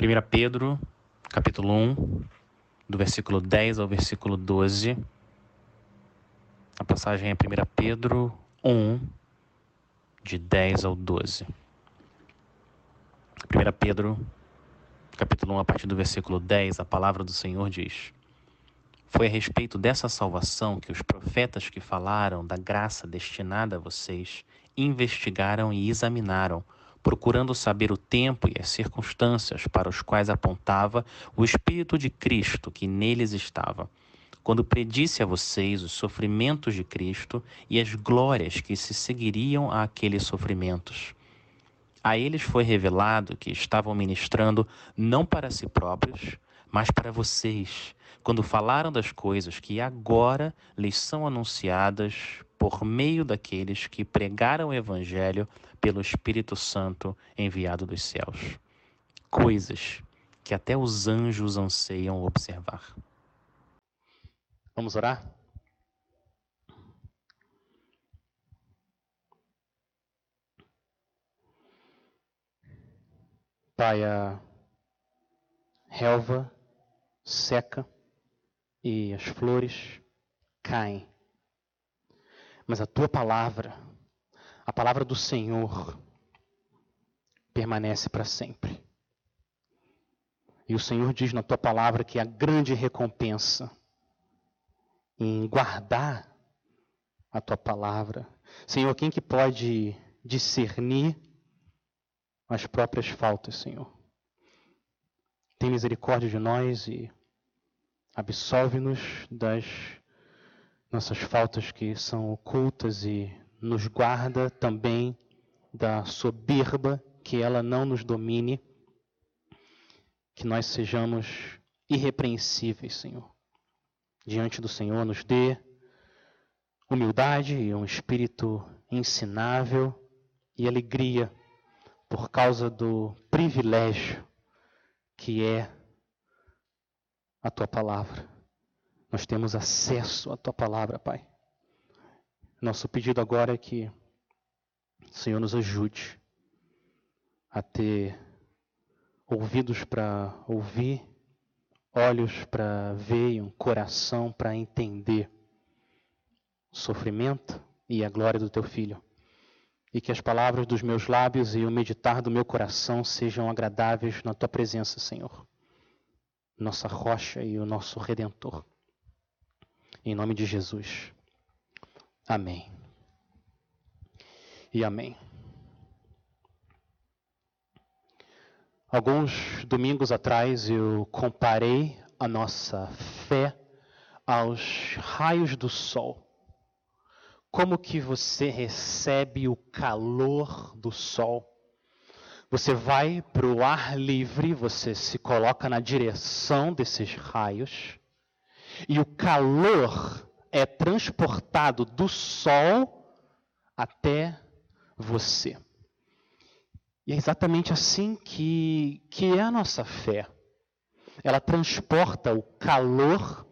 1 Pedro, capítulo 1, do versículo 10 ao versículo 12. A passagem é 1 Pedro 1, de 10 ao 12. 1 Pedro, capítulo 1, a partir do versículo 10, a palavra do Senhor diz: Foi a respeito dessa salvação que os profetas que falaram da graça destinada a vocês investigaram e examinaram procurando saber o tempo e as circunstâncias para os quais apontava o Espírito de Cristo que neles estava, quando predisse a vocês os sofrimentos de Cristo e as glórias que se seguiriam a aqueles sofrimentos. A eles foi revelado que estavam ministrando não para si próprios, mas para vocês, quando falaram das coisas que agora lhes são anunciadas por meio daqueles que pregaram o Evangelho pelo Espírito Santo enviado dos céus. Coisas que até os anjos anseiam observar. Vamos orar? Pai, a relva seca e as flores caem mas a tua palavra, a palavra do Senhor, permanece para sempre. E o Senhor diz na tua palavra que a grande recompensa em guardar a tua palavra. Senhor, quem que pode discernir as próprias faltas, Senhor? Tem misericórdia de nós e absolve-nos das nossas faltas que são ocultas e nos guarda também da soberba, que ela não nos domine, que nós sejamos irrepreensíveis, Senhor. Diante do Senhor, nos dê humildade e um espírito ensinável e alegria por causa do privilégio que é a tua palavra nós temos acesso à tua palavra, Pai. Nosso pedido agora é que o Senhor nos ajude a ter ouvidos para ouvir, olhos para ver e um coração para entender o sofrimento e a glória do teu filho. E que as palavras dos meus lábios e o meditar do meu coração sejam agradáveis na tua presença, Senhor. Nossa rocha e o nosso redentor. Em nome de Jesus. Amém. E amém. Alguns domingos atrás eu comparei a nossa fé aos raios do sol. Como que você recebe o calor do sol? Você vai para o ar livre, você se coloca na direção desses raios e o calor é transportado do sol até você. E é exatamente assim que, que é a nossa fé. Ela transporta o calor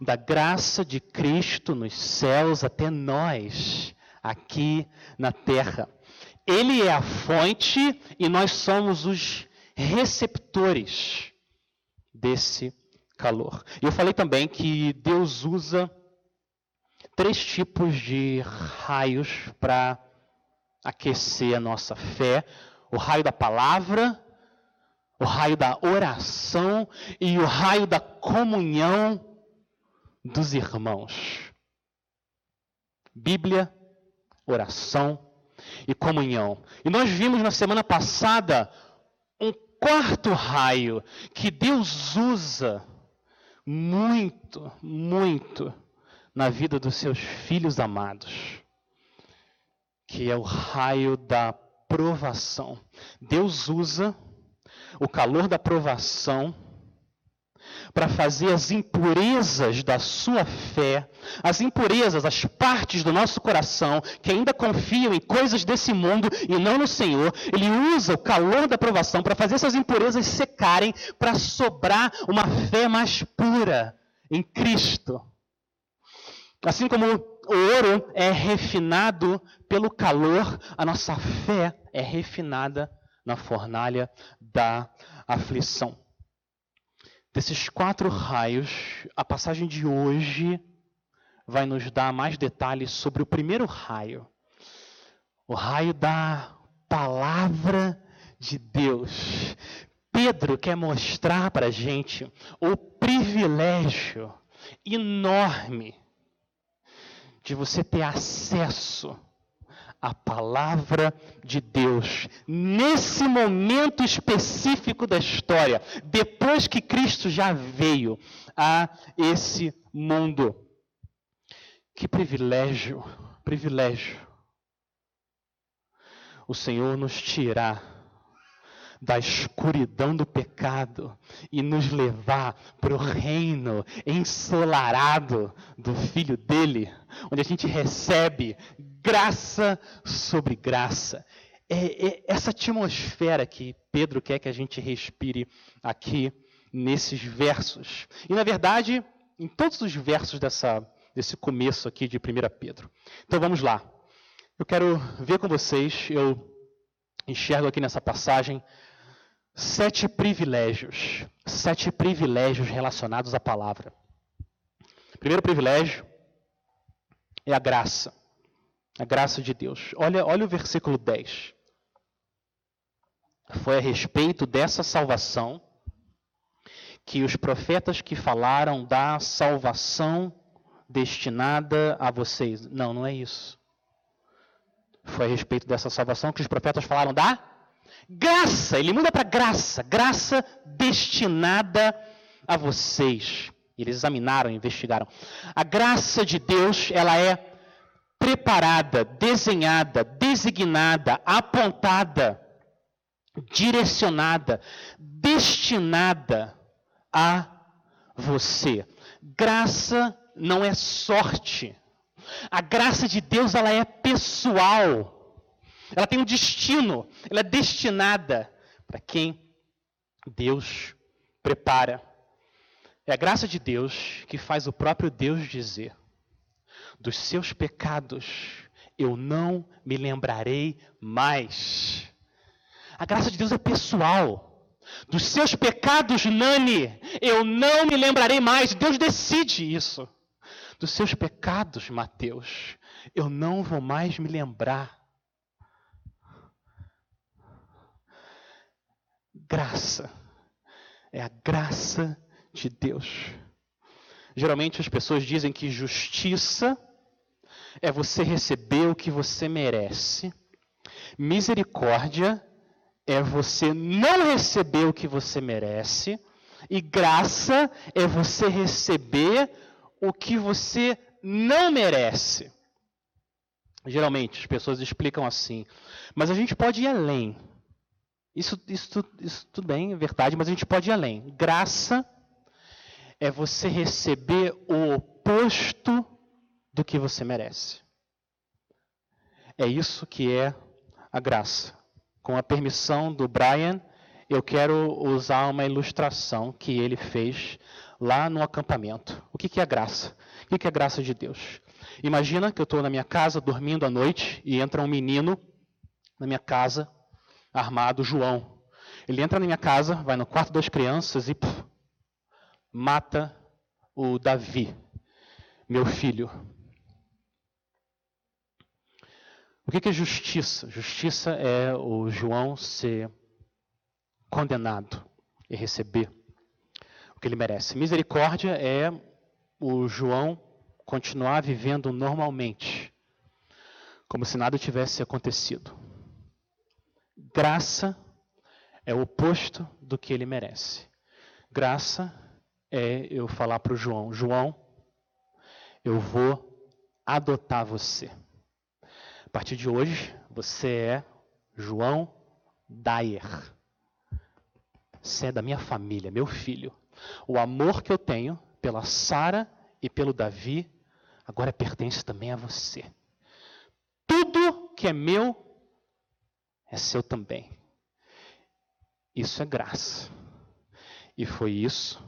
da graça de Cristo nos céus até nós, aqui na terra. Ele é a fonte e nós somos os receptores desse calor. E eu falei também que Deus usa três tipos de raios para aquecer a nossa fé: o raio da palavra, o raio da oração e o raio da comunhão dos irmãos. Bíblia, oração e comunhão. E nós vimos na semana passada um quarto raio que Deus usa muito, muito na vida dos seus filhos amados, que é o raio da provação. Deus usa o calor da provação para fazer as impurezas da sua fé, as impurezas, as partes do nosso coração que ainda confiam em coisas desse mundo e não no Senhor, ele usa o calor da provação para fazer essas impurezas secarem, para sobrar uma fé mais pura em Cristo. Assim como o ouro é refinado pelo calor, a nossa fé é refinada na fornalha da aflição. Desses quatro raios, a passagem de hoje vai nos dar mais detalhes sobre o primeiro raio, o raio da palavra de Deus. Pedro quer mostrar para a gente o privilégio enorme de você ter acesso à palavra de Deus nesse momento específico da história, depois que Cristo já veio a esse mundo. Que privilégio, privilégio. O Senhor nos tirar da escuridão do pecado e nos levar para o reino ensolarado do Filho dele, onde a gente recebe graça sobre graça. É, é essa atmosfera que Pedro quer que a gente respire aqui nesses versos. E na verdade, em todos os versos dessa, desse começo aqui de 1 Pedro. Então vamos lá. Eu quero ver com vocês, eu enxergo aqui nessa passagem sete privilégios. Sete privilégios relacionados à palavra. Primeiro privilégio é a graça. A graça de Deus. Olha, olha o versículo 10. Foi a respeito dessa salvação que os profetas que falaram da salvação destinada a vocês. Não, não é isso. Foi a respeito dessa salvação que os profetas falaram da Graça, ele muda para graça, graça destinada a vocês. Eles examinaram, investigaram. A graça de Deus, ela é preparada, desenhada, designada, apontada, direcionada, destinada a você. Graça não é sorte. A graça de Deus ela é pessoal. Ela tem um destino, ela é destinada para quem Deus prepara. É a graça de Deus que faz o próprio Deus dizer: dos seus pecados eu não me lembrarei mais. A graça de Deus é pessoal. Dos seus pecados, Nani, eu não me lembrarei mais. Deus decide isso. Dos seus pecados, Mateus, eu não vou mais me lembrar. graça. É a graça de Deus. Geralmente as pessoas dizem que justiça é você receber o que você merece. Misericórdia é você não receber o que você merece. E graça é você receber o que você não merece. Geralmente as pessoas explicam assim. Mas a gente pode ir além. Isso, isso, isso tudo bem, é verdade, mas a gente pode ir além. Graça é você receber o oposto do que você merece. É isso que é a graça. Com a permissão do Brian, eu quero usar uma ilustração que ele fez lá no acampamento. O que é graça? O que é graça de Deus? Imagina que eu estou na minha casa dormindo à noite e entra um menino na minha casa armado, João. Ele entra na minha casa, vai no quarto das crianças e puf, mata o Davi, meu filho. O que é justiça? Justiça é o João ser condenado e receber o que ele merece. Misericórdia é o João continuar vivendo normalmente, como se nada tivesse acontecido. Graça é o oposto do que ele merece. Graça é eu falar para o João: João, eu vou adotar você. A partir de hoje, você é João Dyer. Você é da minha família, meu filho. O amor que eu tenho pela Sara e pelo Davi agora pertence também a você. Tudo que é meu é seu também. Isso é graça. E foi isso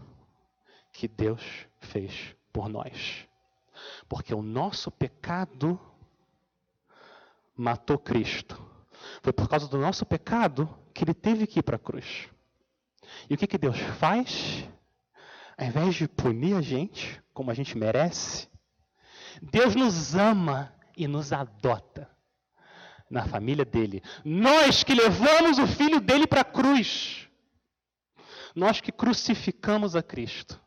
que Deus fez por nós. Porque o nosso pecado matou Cristo. Foi por causa do nosso pecado que ele teve que ir para a cruz. E o que, que Deus faz? Ao invés de punir a gente, como a gente merece, Deus nos ama e nos adota na família dele. Nós que levamos o filho dele para a cruz. Nós que crucificamos a Cristo.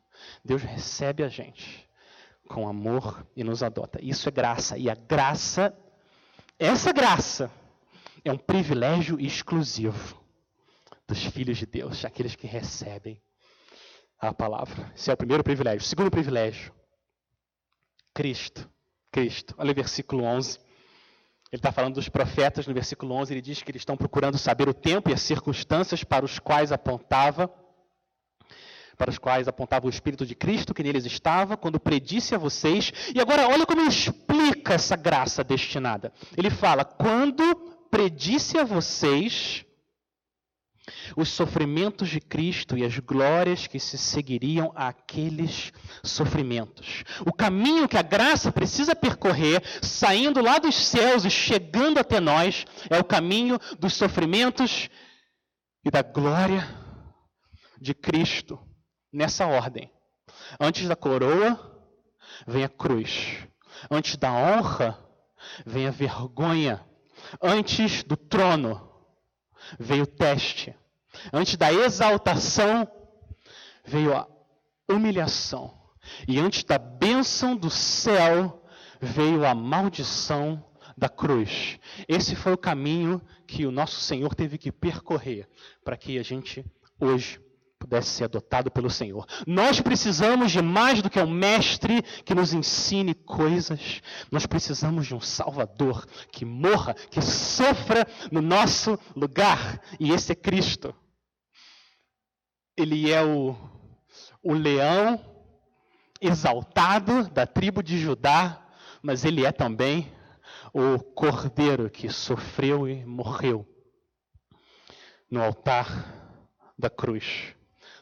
Deus recebe a gente com amor e nos adota. Isso é graça. E a graça, essa graça, é um privilégio exclusivo dos filhos de Deus, aqueles que recebem a palavra. Esse é o primeiro privilégio. O segundo privilégio, Cristo. Cristo. Olha o versículo 11. Ele está falando dos profetas no versículo 11. Ele diz que eles estão procurando saber o tempo e as circunstâncias para os quais apontava para os quais apontava o Espírito de Cristo que neles estava, quando predisse a vocês. E agora, olha como ele explica essa graça destinada. Ele fala: quando predisse a vocês os sofrimentos de Cristo e as glórias que se seguiriam àqueles sofrimentos. O caminho que a graça precisa percorrer, saindo lá dos céus e chegando até nós, é o caminho dos sofrimentos e da glória de Cristo, nessa ordem. Antes da coroa, vem a cruz. Antes da honra, vem a vergonha. Antes do trono, veio o teste. Antes da exaltação, veio a humilhação. E antes da bênção do céu, veio a maldição da cruz. Esse foi o caminho que o nosso Senhor teve que percorrer para que a gente hoje pudesse ser adotado pelo Senhor. Nós precisamos de mais do que um mestre que nos ensine coisas. Nós precisamos de um Salvador que morra, que sofra no nosso lugar. E esse é Cristo. Ele é o, o leão exaltado da tribo de Judá, mas ele é também o cordeiro que sofreu e morreu no altar da cruz.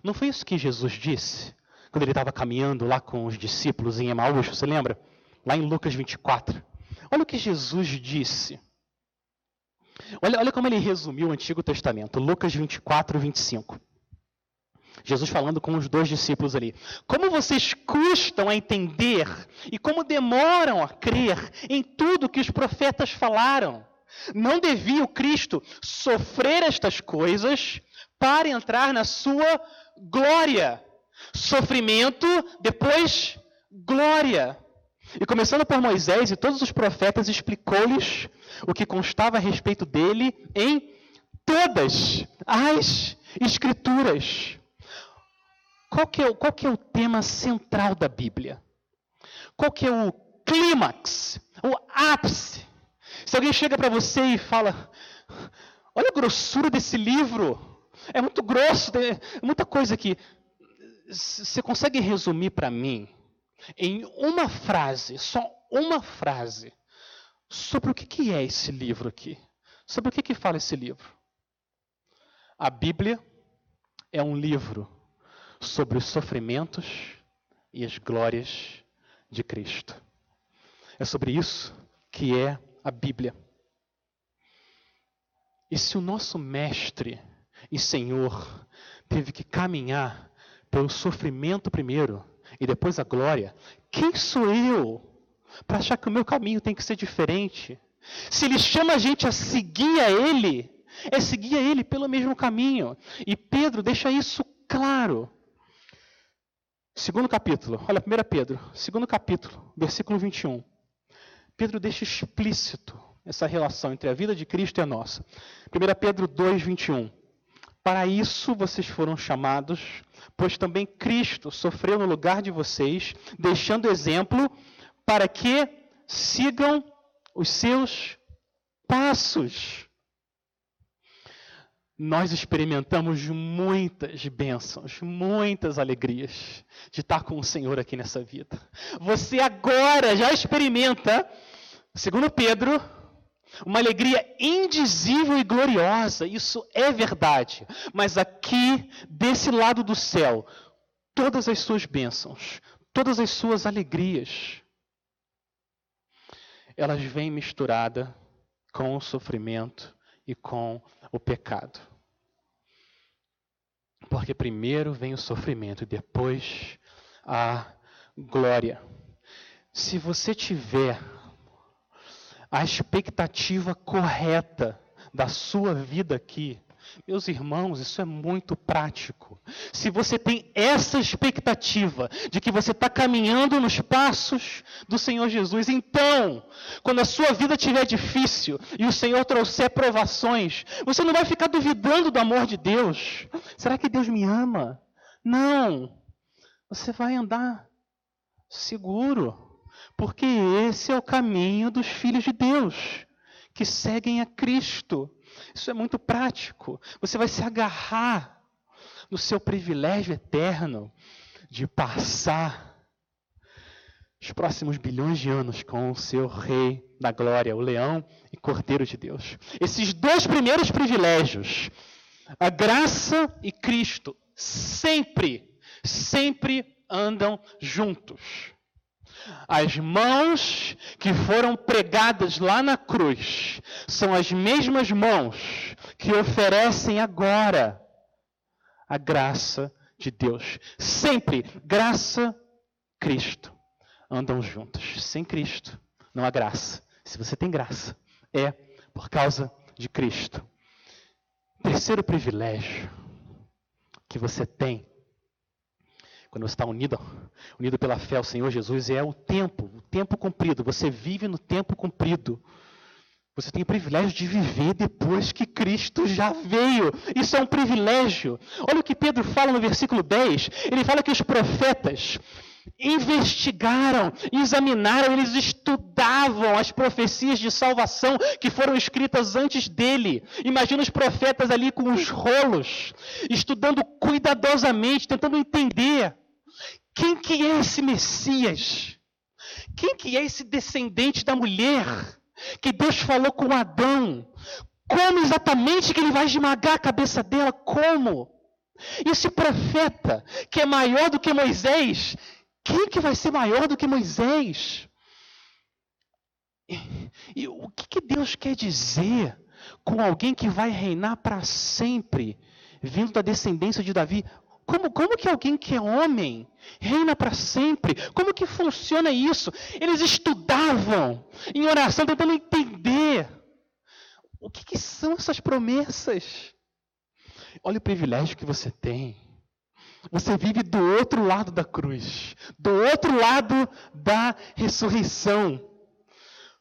Não foi isso que Jesus disse quando ele estava caminhando lá com os discípulos em Emaús, você lembra? Lá em Lucas 24. Olha o que Jesus disse. Olha, olha como ele resumiu o Antigo Testamento. Lucas 24, 25. Jesus falando com os dois discípulos ali. Como vocês custam a entender e como demoram a crer em tudo que os profetas falaram. Não devia o Cristo sofrer estas coisas para entrar na sua glória. Sofrimento, depois glória. E começando por Moisés e todos os profetas, explicou-lhes o que constava a respeito dele em todas as Escrituras. Qual que, é, qual que é o tema central da Bíblia? Qual que é o clímax, o ápice? Se alguém chega para você e fala, olha a grossura desse livro, é muito grosso, tem muita coisa aqui. Você consegue resumir para mim, em uma frase, só uma frase, sobre o que é esse livro aqui? Sobre o que fala esse livro? A Bíblia é um livro sobre os sofrimentos e as glórias de Cristo. É sobre isso que é a Bíblia. E se o nosso mestre e Senhor teve que caminhar pelo sofrimento primeiro e depois a glória, quem sou eu para achar que o meu caminho tem que ser diferente? Se ele chama a gente a seguir a ele, é seguir a ele pelo mesmo caminho. E Pedro deixa isso claro. Segundo capítulo, olha, 1 Pedro, segundo capítulo, versículo 21. Pedro deixa explícito essa relação entre a vida de Cristo e a nossa. 1 Pedro 2, 21. Para isso vocês foram chamados, pois também Cristo sofreu no lugar de vocês, deixando exemplo para que sigam os seus passos. Nós experimentamos muitas bênçãos, muitas alegrias de estar com o Senhor aqui nessa vida. Você agora já experimenta, segundo Pedro, uma alegria indizível e gloriosa, isso é verdade. Mas aqui, desse lado do céu, todas as suas bênçãos, todas as suas alegrias, elas vêm misturada com o sofrimento e com o pecado. Porque primeiro vem o sofrimento e depois a glória. Se você tiver a expectativa correta da sua vida aqui, meus irmãos, isso é muito prático. Se você tem essa expectativa de que você está caminhando nos passos do Senhor Jesus, então, quando a sua vida estiver difícil e o Senhor trouxer provações, você não vai ficar duvidando do amor de Deus. Será que Deus me ama? Não. Você vai andar seguro, porque esse é o caminho dos filhos de Deus que seguem a Cristo. Isso é muito prático. Você vai se agarrar no seu privilégio eterno de passar os próximos bilhões de anos com o seu Rei da Glória, o Leão e Cordeiro de Deus. Esses dois primeiros privilégios, a graça e Cristo, sempre, sempre andam juntos. As mãos que foram pregadas lá na cruz são as mesmas mãos que oferecem agora a graça de Deus. Sempre graça, Cristo andam juntos. Sem Cristo não há graça. Se você tem graça, é por causa de Cristo. Terceiro privilégio que você tem quando você está unido, unido pela fé ao Senhor Jesus, é o tempo, o tempo cumprido. Você vive no tempo cumprido. Você tem o privilégio de viver depois que Cristo já veio. Isso é um privilégio. Olha o que Pedro fala no versículo 10. Ele fala que os profetas investigaram, examinaram, eles estudavam as profecias de salvação que foram escritas antes dele. Imagina os profetas ali com os rolos, estudando cuidadosamente, tentando entender quem que é esse Messias? Quem que é esse descendente da mulher que Deus falou com Adão? Como exatamente que ele vai esmagar a cabeça dela? Como? Esse profeta que é maior do que Moisés, quem que vai ser maior do que Moisés? E, e o que, que Deus quer dizer com alguém que vai reinar para sempre, vindo da descendência de Davi? Como, como que alguém que é homem reina para sempre? Como que funciona isso? Eles estudavam em oração, tentando entender o que, que são essas promessas. Olha o privilégio que você tem. Você vive do outro lado da cruz, do outro lado da ressurreição.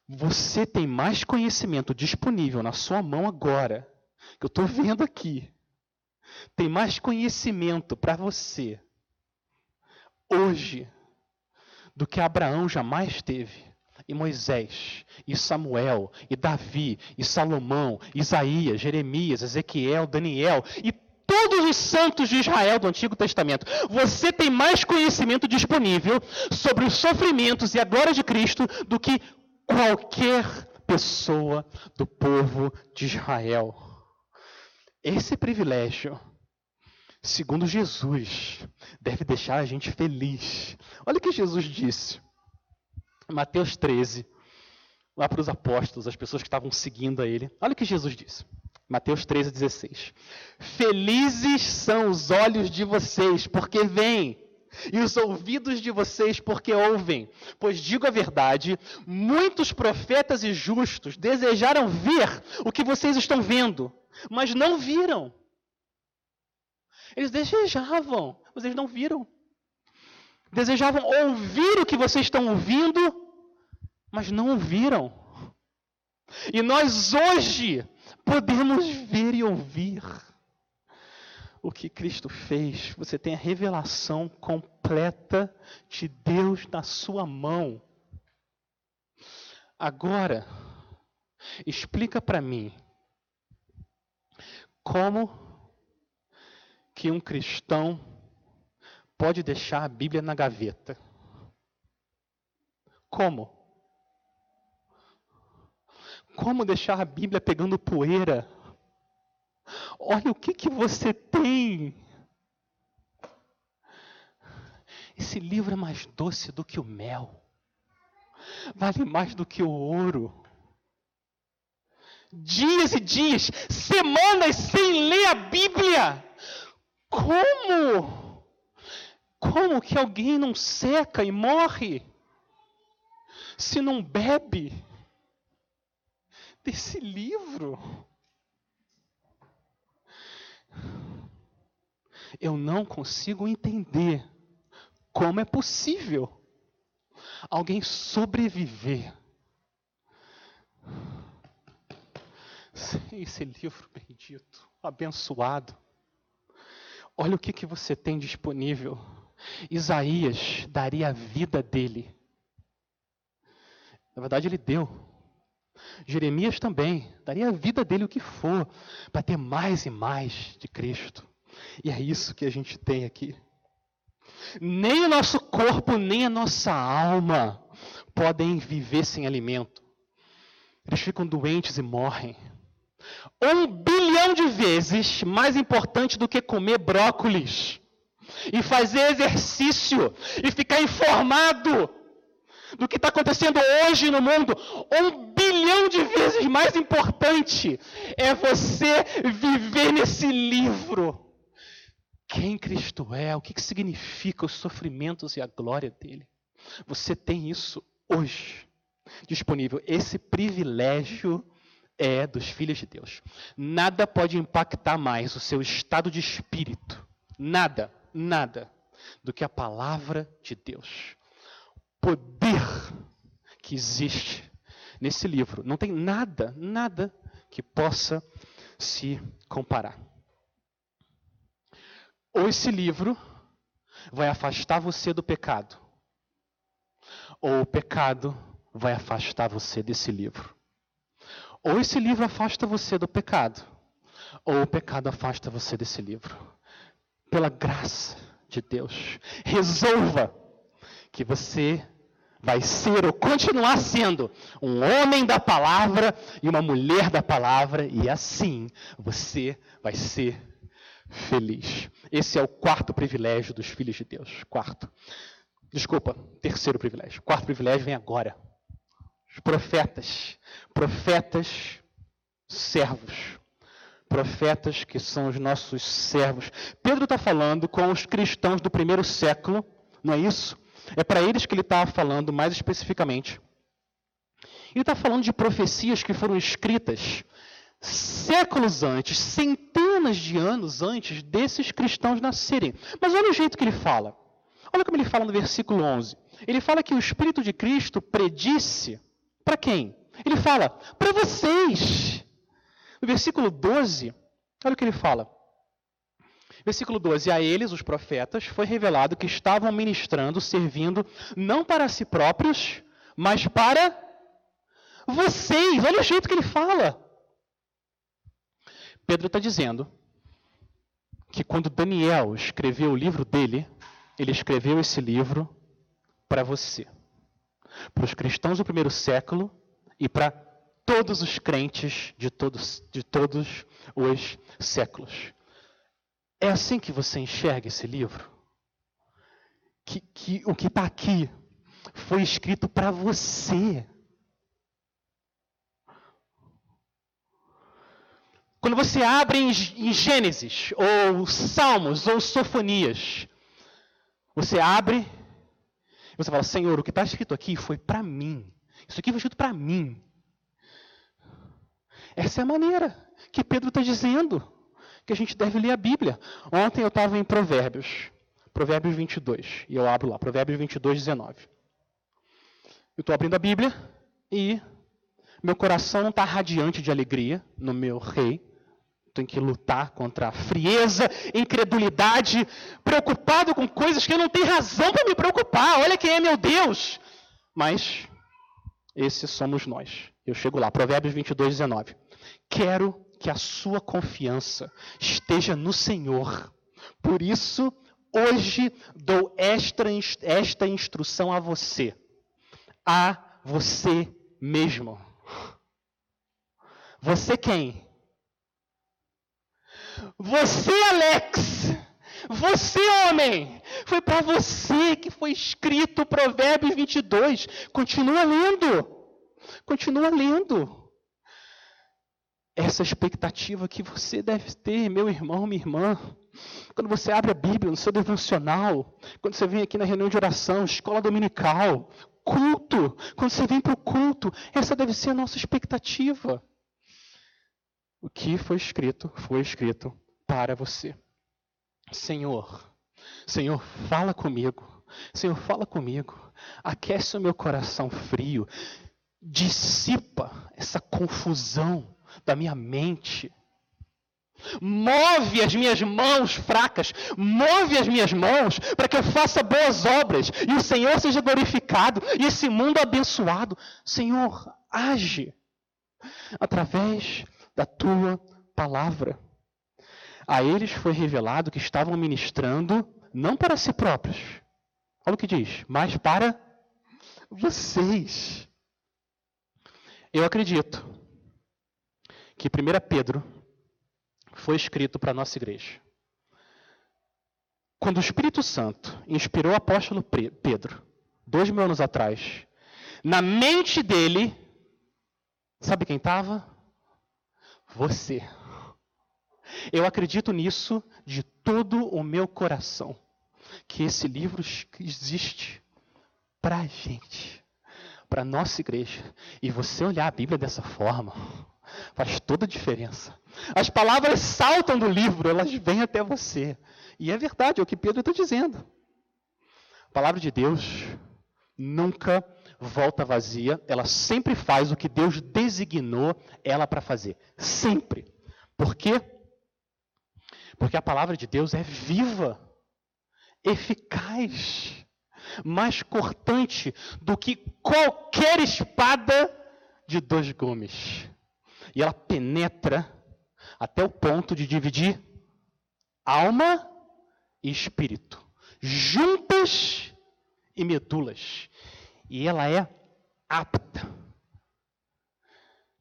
Você tem mais conhecimento disponível na sua mão agora, que eu estou vendo aqui, tem mais conhecimento para você hoje do que Abraão jamais teve, e Moisés, e Samuel, e Davi, e Salomão, Isaías, Jeremias, Ezequiel, Daniel e todos os santos de Israel do Antigo Testamento. Você tem mais conhecimento disponível sobre os sofrimentos e a glória de Cristo do que qualquer pessoa do povo de Israel. Esse privilégio, segundo Jesus, deve deixar a gente feliz. Olha o que Jesus disse. Mateus 13, lá para os apóstolos, as pessoas que estavam seguindo a ele. Olha o que Jesus disse. Mateus 13, 16. Felizes são os olhos de vocês, porque veem, e os ouvidos de vocês, porque ouvem. Pois digo a verdade: muitos profetas e justos desejaram ver o que vocês estão vendo, mas não viram. Eles desejavam, mas eles não viram. Desejavam ouvir o que vocês estão ouvindo, mas não ouviram. E nós hoje podemos ver e ouvir o que Cristo fez. Você tem a revelação completa de Deus na sua mão. Agora, explica para mim como que um cristão pode deixar a Bíblia na gaveta? Como? Como deixar a Bíblia pegando poeira? Olha o que, que você tem. Esse livro é mais doce do que o mel, vale mais do que o ouro. Dias e dias, semanas sem ler a Bíblia. Como? Como que alguém não seca e morre se não bebe desse livro? Eu não consigo entender como é possível alguém sobreviver esse livro bendito, abençoado. Olha o que, que você tem disponível. Isaías daria a vida dele. Na verdade, ele deu. Jeremias também daria a vida dele o que for para ter mais e mais de Cristo. E é isso que a gente tem aqui. Nem o nosso corpo, nem a nossa alma podem viver sem alimento. Eles ficam doentes e morrem. Um bilhão de vezes mais importante do que comer brócolis e fazer exercício e ficar informado do que está acontecendo hoje no mundo. Um bilhão de vezes mais importante é você viver nesse livro. Quem Cristo é, o que, que significa os sofrimentos e a glória dele. Você tem isso hoje disponível. Esse privilégio é dos filhos de Deus. Nada pode impactar mais o seu estado de espírito. Nada, nada. Do que a palavra de Deus. Poder que existe nesse livro. Não tem nada, nada que possa se comparar. Ou esse livro vai afastar você do pecado, ou o pecado vai afastar você desse livro. Ou esse livro afasta você do pecado, ou o pecado afasta você desse livro. Pela graça de Deus, resolva que você vai ser ou continuar sendo um homem da palavra e uma mulher da palavra, e assim você vai ser feliz. Esse é o quarto privilégio dos filhos de Deus. Quarto. Desculpa, terceiro privilégio. Quarto privilégio vem agora. Os profetas, profetas servos, profetas que são os nossos servos. Pedro está falando com os cristãos do primeiro século, não é isso? É para eles que ele está falando mais especificamente. Ele está falando de profecias que foram escritas séculos antes, centenas de anos antes desses cristãos nascerem. Mas olha o jeito que ele fala. Olha como ele fala no versículo 11. Ele fala que o Espírito de Cristo predisse para quem? Ele fala, para vocês. No versículo 12, olha o que ele fala. Versículo 12: A eles, os profetas, foi revelado que estavam ministrando, servindo, não para si próprios, mas para vocês. Olha o jeito que ele fala. Pedro está dizendo que quando Daniel escreveu o livro dele, ele escreveu esse livro para você para os cristãos do primeiro século e para todos os crentes de todos, de todos os séculos. É assim que você enxerga esse livro? Que, que o que está aqui foi escrito para você. Quando você abre em, em Gênesis, ou Salmos, ou Sofonias, você abre você fala, Senhor, o que está escrito aqui foi para mim. Isso aqui foi escrito para mim. Essa é a maneira que Pedro está dizendo que a gente deve ler a Bíblia. Ontem eu estava em Provérbios, Provérbios 22, e eu abro lá, Provérbios 22, 19. Eu estou abrindo a Bíblia e meu coração não está radiante de alegria no meu rei, tenho que lutar contra a frieza, incredulidade, preocupado com coisas que eu não tenho razão para me preocupar. Olha quem é meu Deus. Mas esses somos nós. Eu chego lá, Provérbios 22, 19. Quero que a sua confiança esteja no Senhor. Por isso, hoje dou esta, esta instrução a você. A você mesmo. Você quem? Você, Alex, você, homem, foi para você que foi escrito Provérbios 22. Continua lendo. Continua lendo. essa expectativa que você deve ter, meu irmão, minha irmã. Quando você abre a Bíblia no seu devocional, quando você vem aqui na reunião de oração, escola dominical, culto, quando você vem para o culto, essa deve ser a nossa expectativa. O que foi escrito, foi escrito para você. Senhor, Senhor, fala comigo. Senhor, fala comigo. Aquece o meu coração frio. Dissipa essa confusão da minha mente. Move as minhas mãos fracas, move as minhas mãos para que eu faça boas obras e o Senhor seja glorificado e esse mundo abençoado. Senhor, age através da tua palavra. A eles foi revelado que estavam ministrando não para si próprios, olha o que diz, mas para vocês. Eu acredito que 1 Pedro foi escrito para a nossa igreja. Quando o Espírito Santo inspirou o apóstolo Pedro, dois mil anos atrás, na mente dele, sabe quem estava? Você. Eu acredito nisso de todo o meu coração, que esse livro existe para a gente, para a nossa igreja. E você olhar a Bíblia dessa forma, Faz toda a diferença. As palavras saltam do livro, elas vêm até você. E é verdade, é o que Pedro está dizendo. A palavra de Deus nunca volta vazia, ela sempre faz o que Deus designou ela para fazer. Sempre. Por quê? Porque a palavra de Deus é viva, eficaz, mais cortante do que qualquer espada de dois gumes. E ela penetra até o ponto de dividir alma e espírito, juntas e medulas. E ela é apta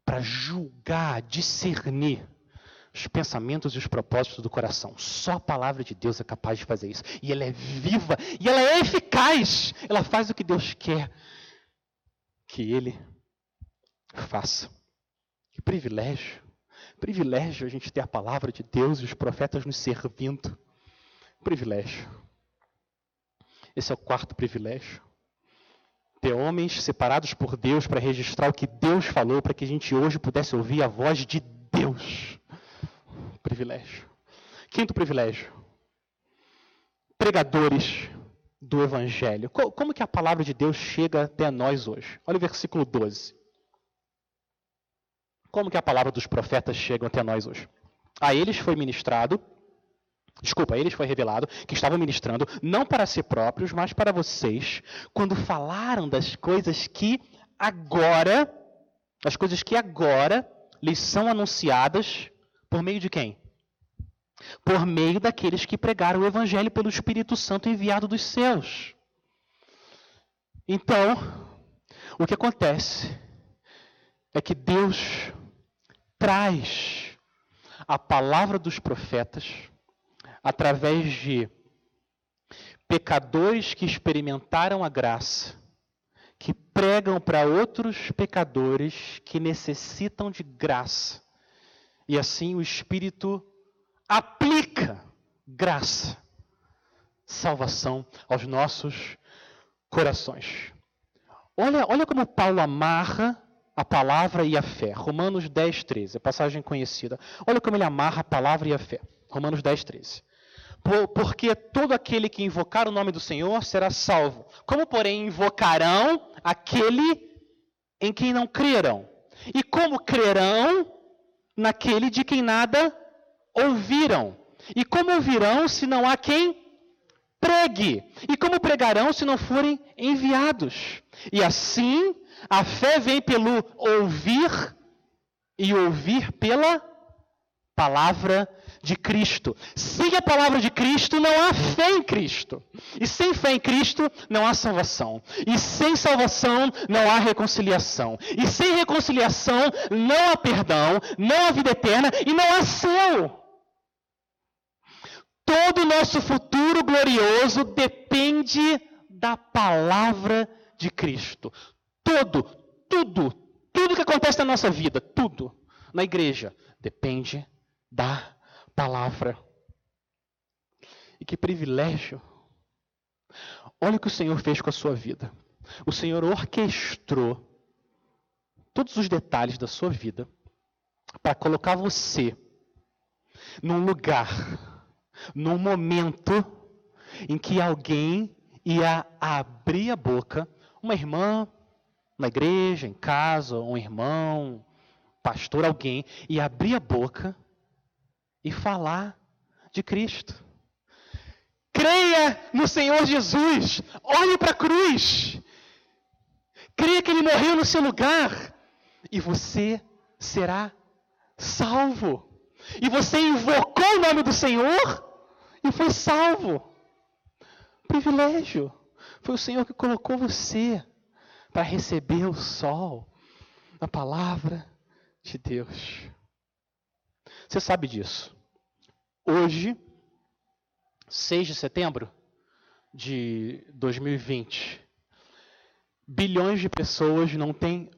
para julgar, discernir os pensamentos e os propósitos do coração. Só a palavra de Deus é capaz de fazer isso. E ela é viva, e ela é eficaz. Ela faz o que Deus quer que ele faça. Que privilégio. Privilégio a gente ter a palavra de Deus e os profetas nos servindo. Privilégio. Esse é o quarto privilégio. Ter homens separados por Deus para registrar o que Deus falou, para que a gente hoje pudesse ouvir a voz de Deus. Privilégio. Quinto privilégio. Pregadores do Evangelho. Como que a palavra de Deus chega até nós hoje? Olha o versículo 12. Como que a palavra dos profetas chega até nós hoje? A eles foi ministrado, desculpa, eles foi revelado que estavam ministrando não para si próprios, mas para vocês, quando falaram das coisas que agora, as coisas que agora lhes são anunciadas por meio de quem? Por meio daqueles que pregaram o evangelho pelo Espírito Santo enviado dos céus. Então, o que acontece é que Deus traz a palavra dos profetas através de pecadores que experimentaram a graça, que pregam para outros pecadores que necessitam de graça. E assim o Espírito aplica graça, salvação aos nossos corações. Olha, olha como Paulo amarra a palavra e a fé. Romanos 10, 13, a passagem conhecida. Olha como ele amarra a palavra e a fé. Romanos 10, 13. Porque todo aquele que invocar o nome do Senhor será salvo. Como, porém, invocarão aquele em quem não crerão? E como crerão naquele de quem nada ouviram? E como ouvirão se não há quem pregue? E como pregarão se não forem enviados? E assim a fé vem pelo ouvir e ouvir pela palavra de Cristo. Sem a palavra de Cristo não há fé em Cristo. E sem fé em Cristo não há salvação. E sem salvação não há reconciliação. E sem reconciliação não há perdão, não há vida eterna e não há céu. Todo o nosso futuro glorioso depende da palavra de Cristo. Todo, tudo, tudo que acontece na nossa vida, tudo, na igreja, depende da palavra. E que privilégio. Olha o que o Senhor fez com a sua vida. O Senhor orquestrou todos os detalhes da sua vida para colocar você num lugar, num momento em que alguém ia abrir a boca, uma irmã na igreja, em casa, um irmão, pastor, alguém, ia abrir a boca e falar de Cristo. Creia no Senhor Jesus, olhe para a cruz, creia que Ele morreu no seu lugar e você será salvo. E você invocou o nome do Senhor e foi salvo. Privilégio. Foi o Senhor que colocou você para receber o sol, a palavra de Deus. Você sabe disso. Hoje, 6 de setembro de 2020, bilhões de pessoas não têm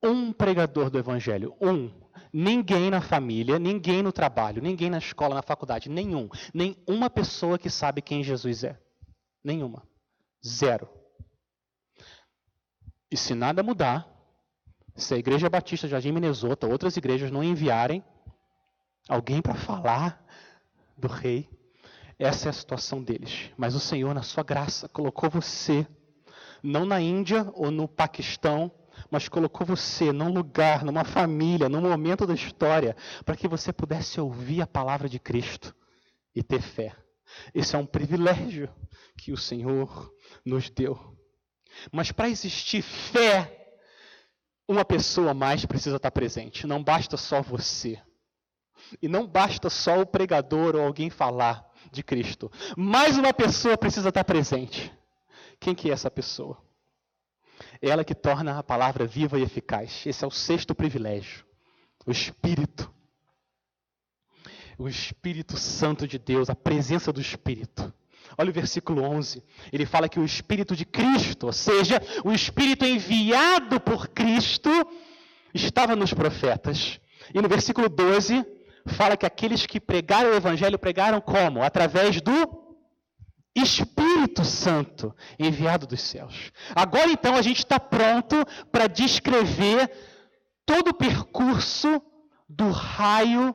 um pregador do evangelho, um. Ninguém na família, ninguém no trabalho, ninguém na escola, na faculdade, nenhum. Nem uma pessoa que sabe quem Jesus é. Nenhuma. Zero. E se nada mudar, se a Igreja Batista Jardim Minnesota, outras igrejas não enviarem alguém para falar do rei, essa é a situação deles. Mas o Senhor, na sua graça, colocou você, não na Índia ou no Paquistão, mas colocou você num lugar, numa família, num momento da história, para que você pudesse ouvir a palavra de Cristo e ter fé. Esse é um privilégio que o Senhor nos deu. Mas para existir fé, uma pessoa mais precisa estar presente. Não basta só você. E não basta só o pregador ou alguém falar de Cristo. Mais uma pessoa precisa estar presente. Quem que é essa pessoa? Ela que torna a palavra viva e eficaz. Esse é o sexto privilégio. O Espírito. O Espírito Santo de Deus, a presença do Espírito. Olha o versículo 11. Ele fala que o Espírito de Cristo, ou seja, o Espírito enviado por Cristo, estava nos profetas. E no versículo 12, fala que aqueles que pregaram o Evangelho pregaram como? Através do Espírito Santo enviado dos céus. Agora então a gente está pronto para descrever todo o percurso do raio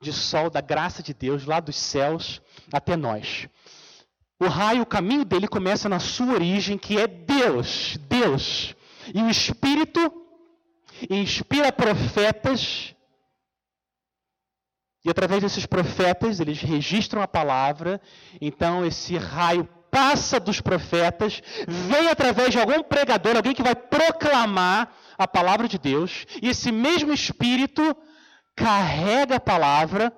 de sol da graça de Deus lá dos céus até nós. O raio, o caminho dele começa na sua origem, que é Deus, Deus. E o Espírito inspira profetas, e através desses profetas, eles registram a palavra, então esse raio passa dos profetas, vem através de algum pregador, alguém que vai proclamar a palavra de Deus, e esse mesmo Espírito carrega a palavra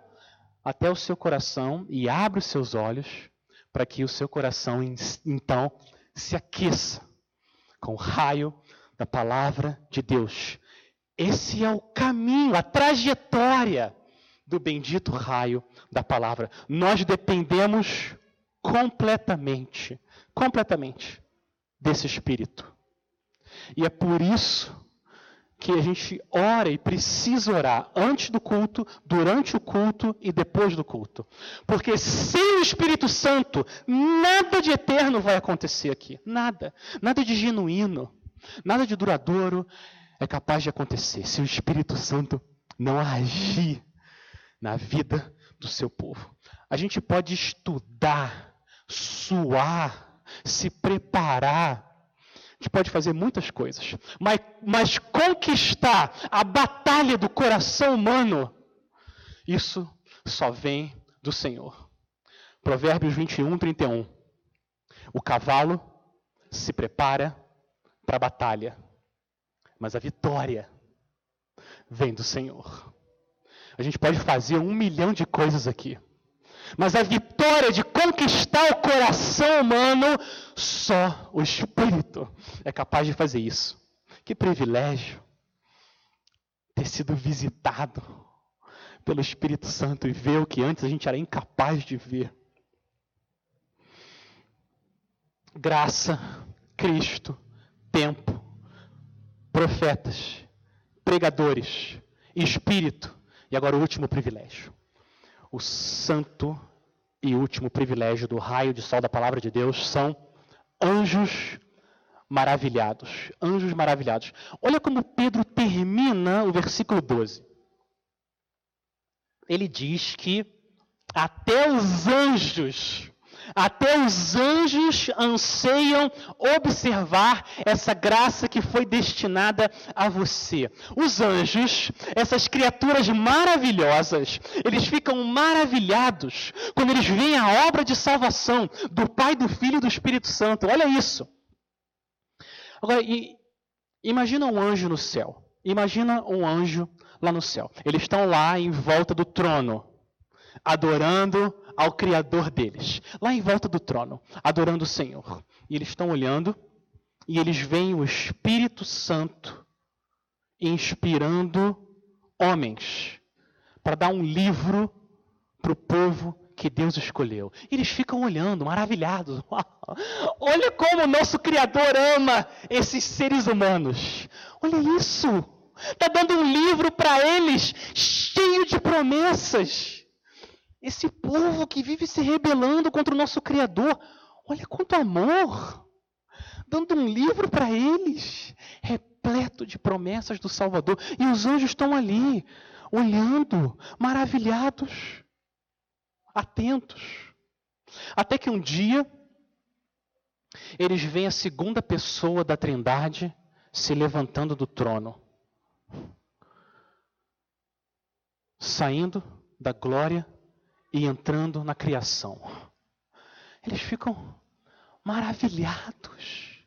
até o seu coração e abre os seus olhos para que o seu coração então se aqueça com o raio da palavra de Deus. Esse é o caminho, a trajetória do bendito raio da palavra. Nós dependemos completamente, completamente desse Espírito. E é por isso que a gente ora e precisa orar antes do culto, durante o culto e depois do culto. Porque sem o Espírito Santo, nada de eterno vai acontecer aqui. Nada. Nada de genuíno, nada de duradouro é capaz de acontecer se o Espírito Santo não agir na vida do seu povo. A gente pode estudar, suar, se preparar a gente pode fazer muitas coisas, mas, mas conquistar a batalha do coração humano, isso só vem do Senhor. Provérbios 21, 31. O cavalo se prepara para a batalha, mas a vitória vem do Senhor. A gente pode fazer um milhão de coisas aqui. Mas a vitória de conquistar o coração humano, só o Espírito é capaz de fazer isso. Que privilégio ter sido visitado pelo Espírito Santo e ver o que antes a gente era incapaz de ver. Graça, Cristo, tempo, profetas, pregadores, espírito. E agora o último privilégio. O santo e último privilégio do raio de sol da palavra de Deus são anjos maravilhados. Anjos maravilhados. Olha como Pedro termina o versículo 12. Ele diz que até os anjos até os anjos anseiam observar essa graça que foi destinada a você. Os anjos, essas criaturas maravilhosas, eles ficam maravilhados quando eles veem a obra de salvação do Pai, do Filho e do Espírito Santo. Olha isso. Agora, imagina um anjo no céu. Imagina um anjo lá no céu. Eles estão lá em volta do trono, adorando ao Criador deles, lá em volta do trono, adorando o Senhor. E eles estão olhando e eles veem o Espírito Santo inspirando homens para dar um livro para o povo que Deus escolheu. Eles ficam olhando, maravilhados. Olha como o nosso Criador ama esses seres humanos. Olha isso. Está dando um livro para eles cheio de promessas. Esse povo que vive se rebelando contra o nosso Criador, olha quanto amor! Dando um livro para eles, repleto de promessas do Salvador. E os anjos estão ali, olhando, maravilhados, atentos. Até que um dia, eles veem a segunda pessoa da Trindade se levantando do trono, saindo da glória e entrando na criação. Eles ficam maravilhados.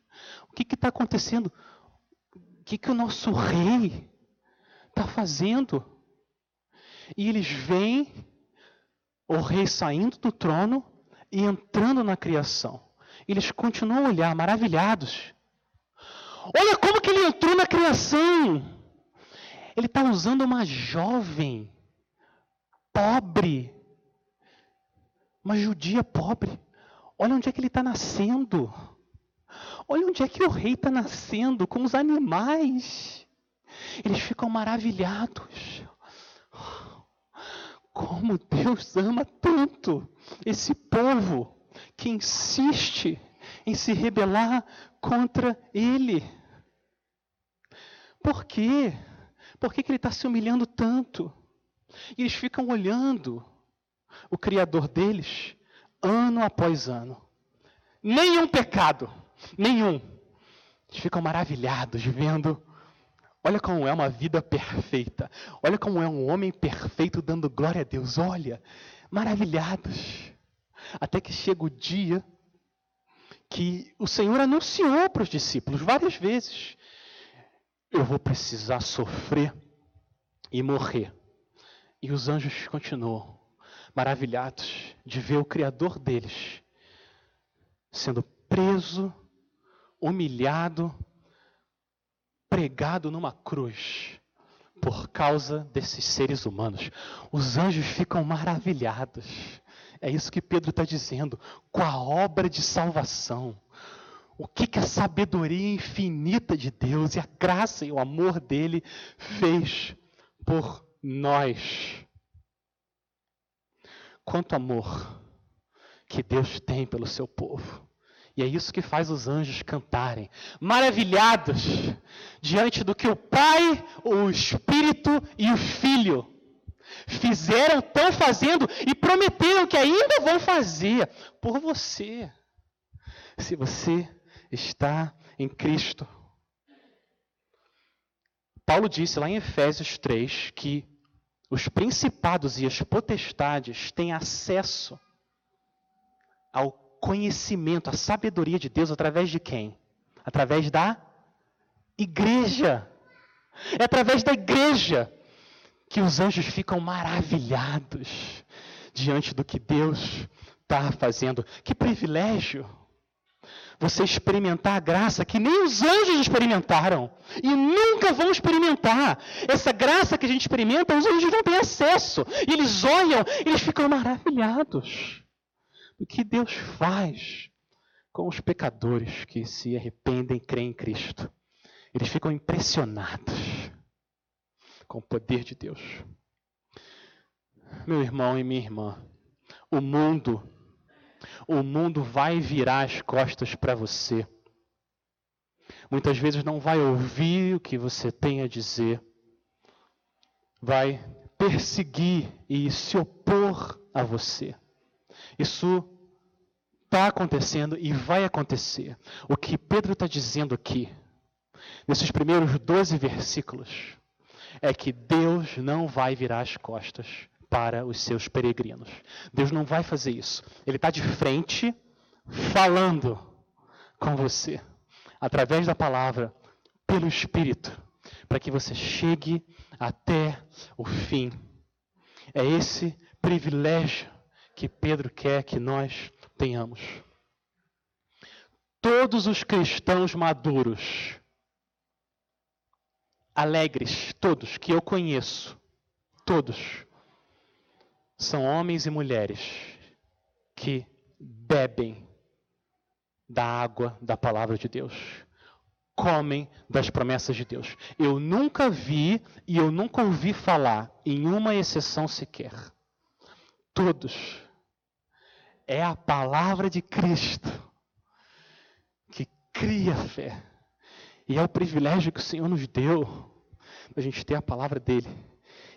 O que está acontecendo? O que, que o nosso rei está fazendo? E eles veem o rei saindo do trono e entrando na criação. Eles continuam a olhar maravilhados. Olha como que ele entrou na criação. Ele está usando uma jovem, pobre, uma judia pobre. Olha onde é que ele está nascendo. Olha onde é que o rei está nascendo, com os animais. Eles ficam maravilhados. Como Deus ama tanto esse povo que insiste em se rebelar contra Ele. Por quê? Por que, que ele está se humilhando tanto? E eles ficam olhando o Criador deles, ano após ano. Nenhum pecado, nenhum. Eles ficam maravilhados vendo. Olha como é uma vida perfeita. Olha como é um homem perfeito dando glória a Deus. Olha, maravilhados. Até que chega o dia que o Senhor anunciou para os discípulos várias vezes: Eu vou precisar sofrer e morrer. E os anjos continuam maravilhados de ver o Criador deles sendo preso, humilhado, pregado numa cruz por causa desses seres humanos. Os anjos ficam maravilhados. É isso que Pedro está dizendo, com a obra de salvação. O que, que a sabedoria infinita de Deus e a graça e o amor dele fez por nós. Quanto amor que Deus tem pelo seu povo. E é isso que faz os anjos cantarem, maravilhados diante do que o Pai, o Espírito e o Filho fizeram, estão fazendo e prometeram que ainda vão fazer por você. Se você está em Cristo. Paulo disse lá em Efésios 3 que os principados e as potestades têm acesso ao conhecimento, à sabedoria de Deus através de quem? Através da igreja. É através da igreja que os anjos ficam maravilhados diante do que Deus está fazendo. Que privilégio! Você experimentar a graça que nem os anjos experimentaram e nunca vão experimentar. Essa graça que a gente experimenta, os anjos não têm acesso. E eles olham, eles ficam maravilhados do que Deus faz com os pecadores que se arrependem e creem em Cristo. Eles ficam impressionados com o poder de Deus. Meu irmão e minha irmã, o mundo, o mundo vai virar as costas para você. Muitas vezes não vai ouvir o que você tem a dizer, vai perseguir e se opor a você. Isso está acontecendo e vai acontecer. O que Pedro está dizendo aqui, nesses primeiros 12 versículos, é que Deus não vai virar as costas para os seus peregrinos. Deus não vai fazer isso. Ele está de frente, falando com você, através da palavra, pelo Espírito, para que você chegue até o fim. É esse privilégio que Pedro quer que nós tenhamos. Todos os cristãos maduros, alegres, todos que eu conheço, todos, são homens e mulheres que bebem da água da palavra de Deus, comem das promessas de Deus. Eu nunca vi e eu nunca ouvi falar em uma exceção sequer. Todos. É a palavra de Cristo que cria fé. E é o privilégio que o Senhor nos deu, a gente ter a palavra dele.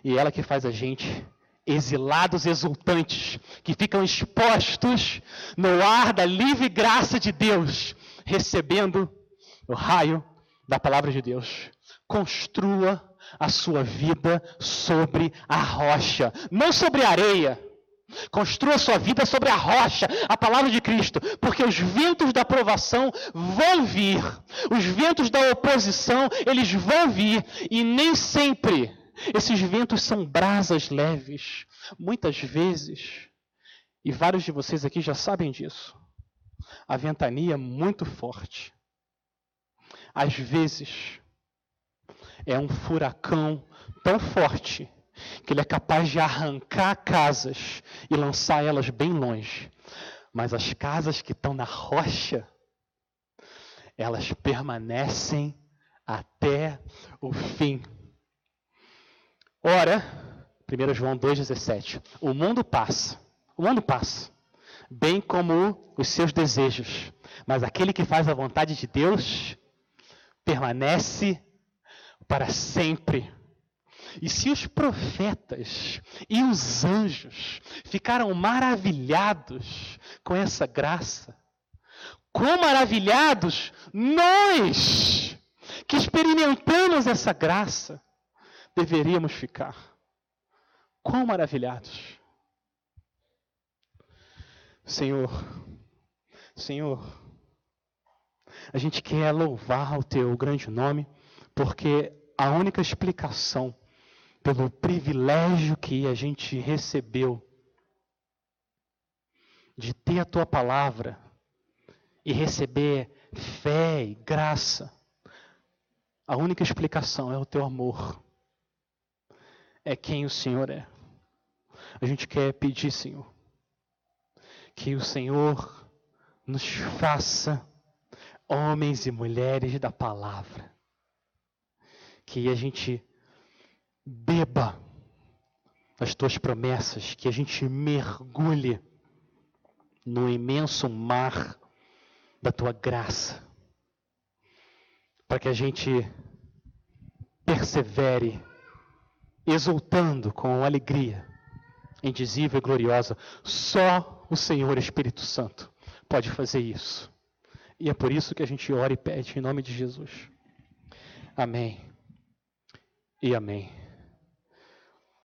E ela que faz a gente exilados exultantes, que ficam expostos no ar da livre graça de Deus, recebendo o raio da palavra de Deus. Construa a sua vida sobre a rocha, não sobre a areia. Construa sua vida sobre a rocha, a palavra de Cristo, porque os ventos da provação vão vir, os ventos da oposição, eles vão vir, e nem sempre esses ventos são brasas leves. Muitas vezes, e vários de vocês aqui já sabem disso, a ventania é muito forte. Às vezes, é um furacão tão forte que ele é capaz de arrancar casas e lançar elas bem longe. Mas as casas que estão na rocha, elas permanecem até o fim. Ora, 1 João 2,17: O mundo passa, o mundo passa, bem como os seus desejos, mas aquele que faz a vontade de Deus permanece para sempre. E se os profetas e os anjos ficaram maravilhados com essa graça, quão maravilhados nós que experimentamos essa graça deveríamos ficar. Quão maravilhados. Senhor, Senhor, a gente quer louvar o teu grande nome, porque a única explicação pelo privilégio que a gente recebeu de ter a tua palavra e receber fé e graça, a única explicação é o teu amor é quem o Senhor é. A gente quer pedir, Senhor, que o Senhor nos faça homens e mulheres da palavra. Que a gente beba as tuas promessas, que a gente mergulhe no imenso mar da tua graça, para que a gente persevere exultando com alegria indizível e gloriosa. Só o Senhor Espírito Santo pode fazer isso. E é por isso que a gente ora e pede em nome de Jesus. Amém. E amém.